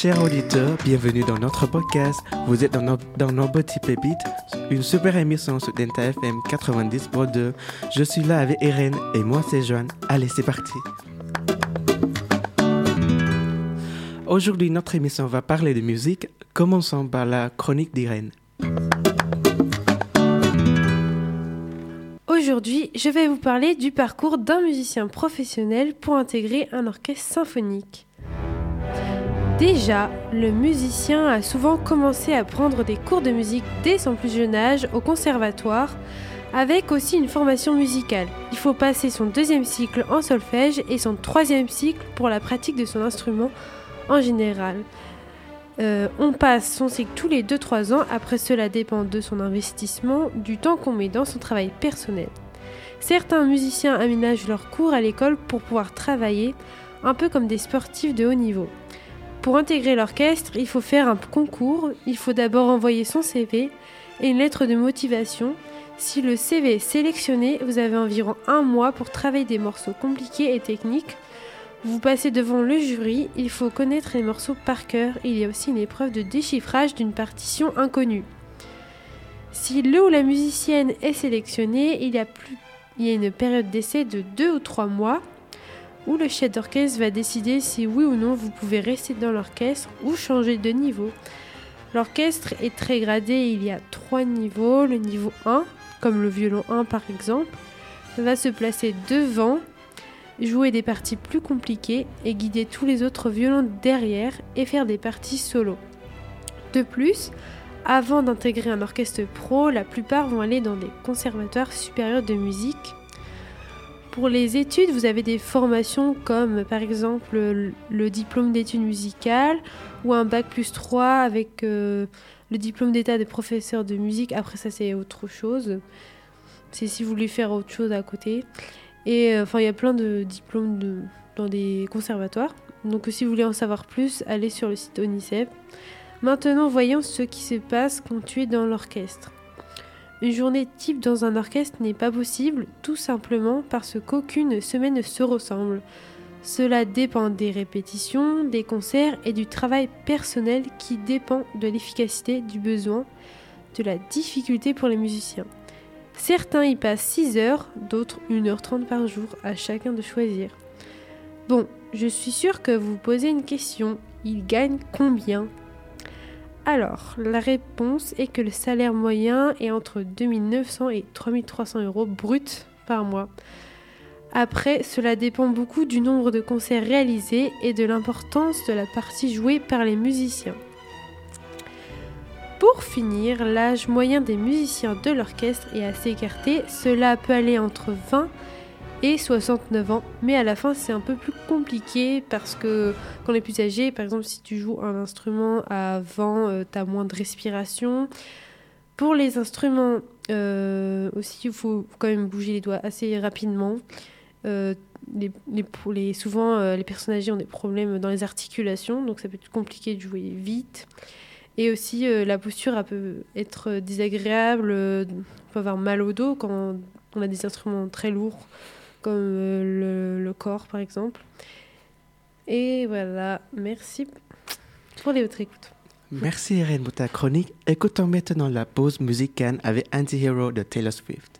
chers auditeurs, bienvenue dans notre podcast. Vous êtes dans nos, dans petits pépites, une super émission sur Denta FM 90.2. Je suis là avec Irène et moi c'est Joanne. Allez, c'est parti. Aujourd'hui, notre émission va parler de musique. Commençons par la chronique d'Irène. Aujourd'hui, je vais vous parler du parcours d'un musicien professionnel pour intégrer un orchestre symphonique. Déjà, le musicien a souvent commencé à prendre des cours de musique dès son plus jeune âge au conservatoire, avec aussi une formation musicale. Il faut passer son deuxième cycle en solfège et son troisième cycle pour la pratique de son instrument en général. Euh, on passe son cycle tous les 2-3 ans, après cela dépend de son investissement, du temps qu'on met dans son travail personnel. Certains musiciens aménagent leurs cours à l'école pour pouvoir travailler, un peu comme des sportifs de haut niveau. Pour intégrer l'orchestre, il faut faire un concours, il faut d'abord envoyer son CV et une lettre de motivation. Si le CV est sélectionné, vous avez environ un mois pour travailler des morceaux compliqués et techniques. Vous passez devant le jury, il faut connaître les morceaux par cœur, il y a aussi une épreuve de déchiffrage d'une partition inconnue. Si le ou la musicienne est sélectionné, il y a, il y a une période d'essai de 2 ou 3 mois où le chef d'orchestre va décider si oui ou non vous pouvez rester dans l'orchestre ou changer de niveau. L'orchestre est très gradé, il y a trois niveaux. Le niveau 1, comme le violon 1 par exemple, va se placer devant, jouer des parties plus compliquées et guider tous les autres violons derrière et faire des parties solo. De plus, avant d'intégrer un orchestre pro, la plupart vont aller dans des conservatoires supérieurs de musique pour les études, vous avez des formations comme par exemple le, diplôme d'études musicales ou un bac plus 3 avec euh, le diplôme d'état de professeur de musique. Après ça, c'est autre chose. C'est si vous voulez faire autre chose à côté. Et euh, enfin, il y a plein de diplômes dans des conservatoires. Donc si vous voulez en savoir plus, allez sur le site ONICEF. Maintenant, voyons ce qui se passe quand tu es dans l'orchestre. Une journée type dans un orchestre n'est pas possible, tout simplement parce qu'aucune semaine ne se ressemble. Cela dépend des répétitions, des concerts et du travail personnel qui dépend de l'efficacité du besoin, de la difficulté pour les musiciens. Certains y passent 6 heures, d'autres 1h30 par jour, à chacun de choisir. Bon, je suis sûre que vous posez une question. Ils gagnent combien alors, la réponse est que le salaire moyen est entre 2900 et 3300 euros brut par mois. Après, cela dépend beaucoup du nombre de concerts réalisés et de l'importance de la partie jouée par les musiciens. Pour finir, l'âge moyen des musiciens de l'orchestre est assez écarté. Cela peut aller entre 20 et 69 ans. Mais à la fin, c'est un peu plus compliqué parce que quand on est plus âgé, par exemple, si tu joues un instrument à vent, euh, tu as moins de respiration. Pour les instruments euh, aussi, il faut quand même bouger les doigts assez rapidement. Euh, les, les, souvent, les personnes âgées ont des problèmes dans les articulations, donc ça peut être compliqué de jouer vite. Et aussi, la posture peut être désagréable, on peut avoir mal au dos quand on a des instruments très lourds comme euh, le, corps par exemple. Et voilà, merci pour les votre écoute. Merci Irène pour ta chronique. Écoutons maintenant la pause musicale avec Anti-Hero de Taylor Swift.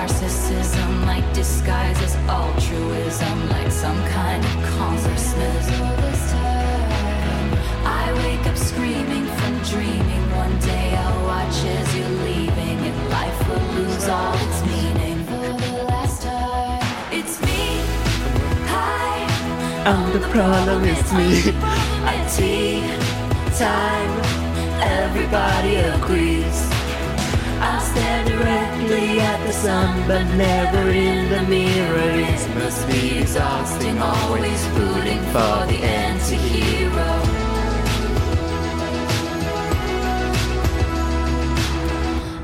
Narcissism? Like disguises altruism, like some kind of consciousness. I wake up screaming from dreaming. One day I'll watch as you're leaving, and life will lose all its meaning. For the last time, it's me. Hi. I'm the problem, it's me. At tea time, everybody agrees. I stare directly at the sun, but never in the mirror. It must be exhausting, always rooting for the anti-hero.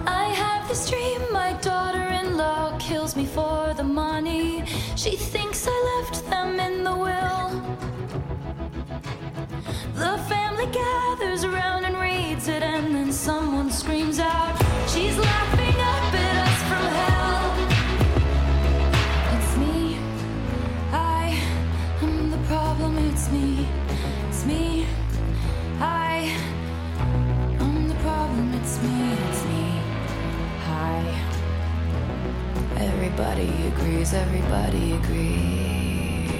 I have this dream, my daughter-in-law kills me for the money. She thinks Everybody agrees. Everybody agrees.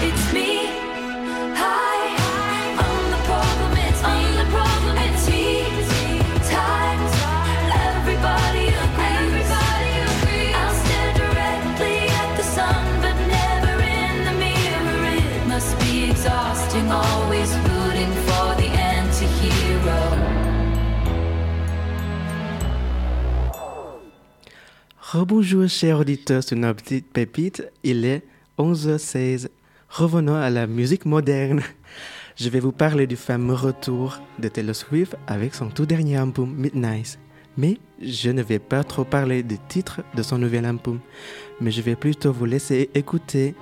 It's me. Rebonjour chers auditeurs sur nos petites pépites, il est 11h16. Revenons à la musique moderne. Je vais vous parler du fameux retour de Taylor Swift avec son tout dernier album Midnight. Mais je ne vais pas trop parler des titres de son nouvel album, mais je vais plutôt vous laisser écouter.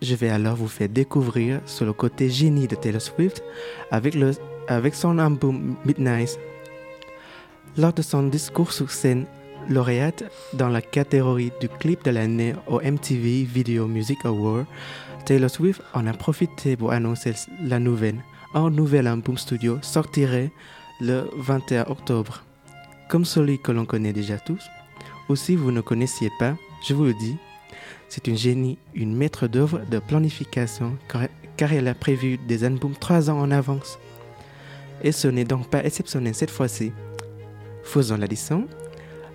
Je vais alors vous faire découvrir sur le côté génie de Taylor Swift avec, le, avec son album Midnight. Lors de son discours sur scène, lauréate dans la catégorie du clip de l'année au MTV Video Music Award, Taylor Swift en a profité pour annoncer la nouvelle. Un nouvel album studio sortirait le 21 octobre. Comme celui que l'on connaît déjà tous, ou si vous ne connaissiez pas, je vous le dis, c'est une génie, une maître d'œuvre de planification car, elle a prévu des albums trois ans en avance. Et ce n'est donc pas exceptionnel cette fois-ci. Faisons l'addition.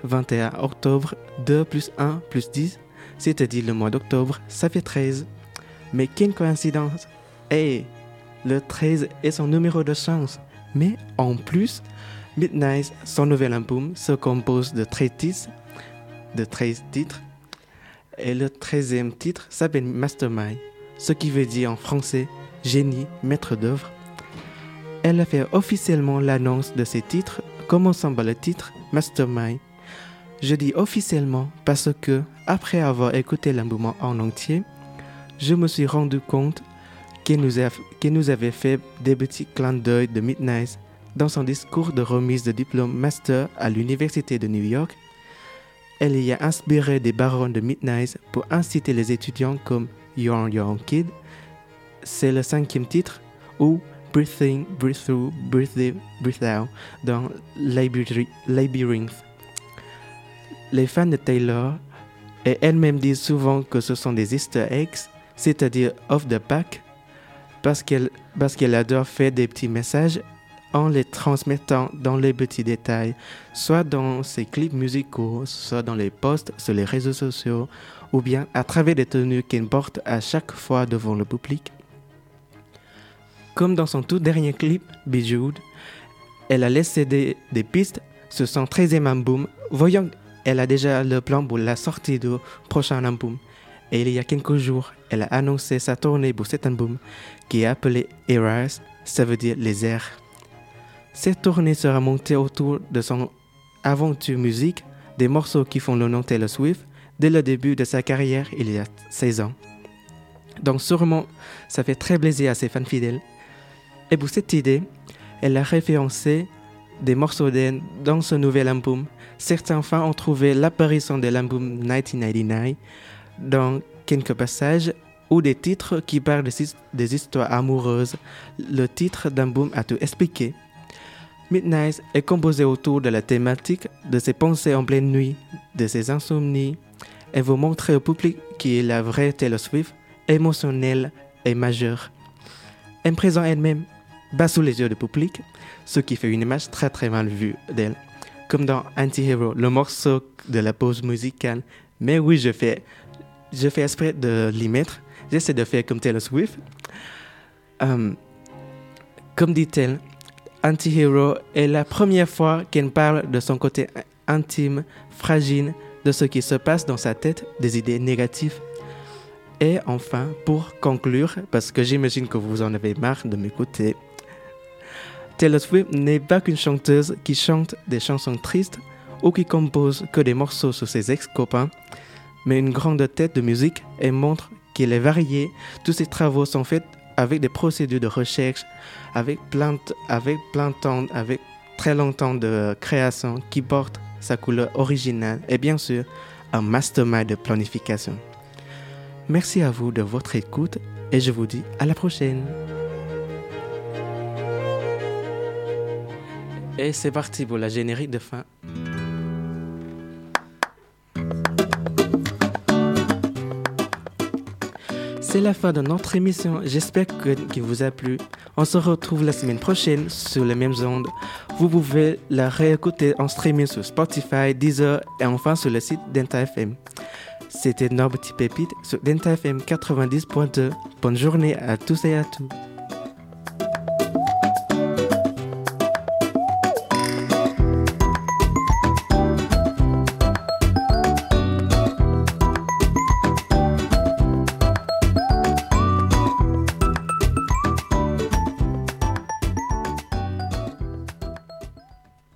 21 octobre, 2 plus 1 plus 10, c'est-à-dire le mois d'octobre, ça fait 13. Mais quelle coïncidence Hey, le 13 est son numéro de chance. Mais en plus, Midnight, son nouvel album, se compose de 13 titres, de 13 titres. Et le 13e titre s'appelle Mastermind, ce qui veut dire en français génie, maître d'œuvre. Elle a fait officiellement l'annonce de ces titres, commençant par le titre Mastermind. Je dis officiellement parce que, après avoir écouté l'album en entier, je me suis rendu compte qu'elle nous, a- qu'elle nous avait fait des petits clins d'œil de Midnight dans son discours de remise de diplôme master à l'Université de New York. Elle y a inspiré des barons de Midnight pour inciter les étudiants comme Your Own Kid. C'est le cinquième titre, ou Breathe In, Breathe Through, Breathe In, Breathe Out dans Labyri- Labyrinth. Les fans de Taylor et elle-même disent souvent que ce sont des easter eggs, c'est-à-dire off the pack, parce qu'elle adore faire des petits messages en les transmettant dans les petits détails, soit dans ses clips musicaux, soit dans les posts sur les réseaux sociaux, ou bien à travers des tenues qu'elle porte à chaque fois devant le public. Comme dans son tout dernier clip, Bejeweled, elle a laissé des, des pistes sur son 13e album, voyant qu'elle a déjà le plan pour la sortie du prochain album. Et il y a quelques jours, elle a annoncé sa tournée pour cet album, qui est appelé Eras, ça veut dire les airs. Cette tournée sera montée autour de son aventure musique, des morceaux qui font le nom Taylor Swift, dès le début de sa carrière il y a 16 ans. Donc sûrement, ça fait très plaisir à ses fans fidèles. Et pour cette idée, elle a référencé des morceaux d'elle dans ce nouvel album. Certains fans ont trouvé l'apparition de l'album 1999 dans quelques passages ou des titres qui parlent des, his- des histoires amoureuses. Le titre boom a tout expliqué. Midnight est composé autour de la thématique de ses pensées en pleine nuit, de ses insomnies, et vous montrer au public qui est la vraie Taylor Swift, émotionnelle et majeure. Elle elle-même, bas sous les yeux du public, ce qui fait une image très très mal vue d'elle. Comme dans Anti-Hero, le morceau de la pause musicale. Mais oui, je fais, je fais exprès de l'y mettre. J'essaie de faire comme Taylor Swift. Euh, comme dit-elle, Anti-Hero est la première fois qu'elle parle de son côté intime, fragile, de ce qui se passe dans sa tête, des idées négatives. Et enfin, pour conclure, parce que j'imagine que vous en avez marre de m'écouter, Taylor Swift n'est pas qu'une chanteuse qui chante des chansons tristes ou qui compose que des morceaux sur ses ex-copains, mais une grande tête de musique et montre qu'elle est variée. Tous ses travaux sont faits avec des procédures de recherche, avec plein, avec plein temps, avec très longtemps de création qui porte sa couleur originale et bien sûr un mastermind de planification. Merci à vous de votre écoute et je vous dis à la prochaine. Et c'est parti pour la générique de fin. C'est la fin de notre émission. J'espère que- qu'il vous a plu. On se retrouve la semaine prochaine sur les mêmes ondes. Vous pouvez la réécouter en streaming sur Spotify, Deezer et enfin sur le site Denta FM. C'était Nos Petits Pépites sur Denta FM 90.2. Bonne journée à tous et à toutes.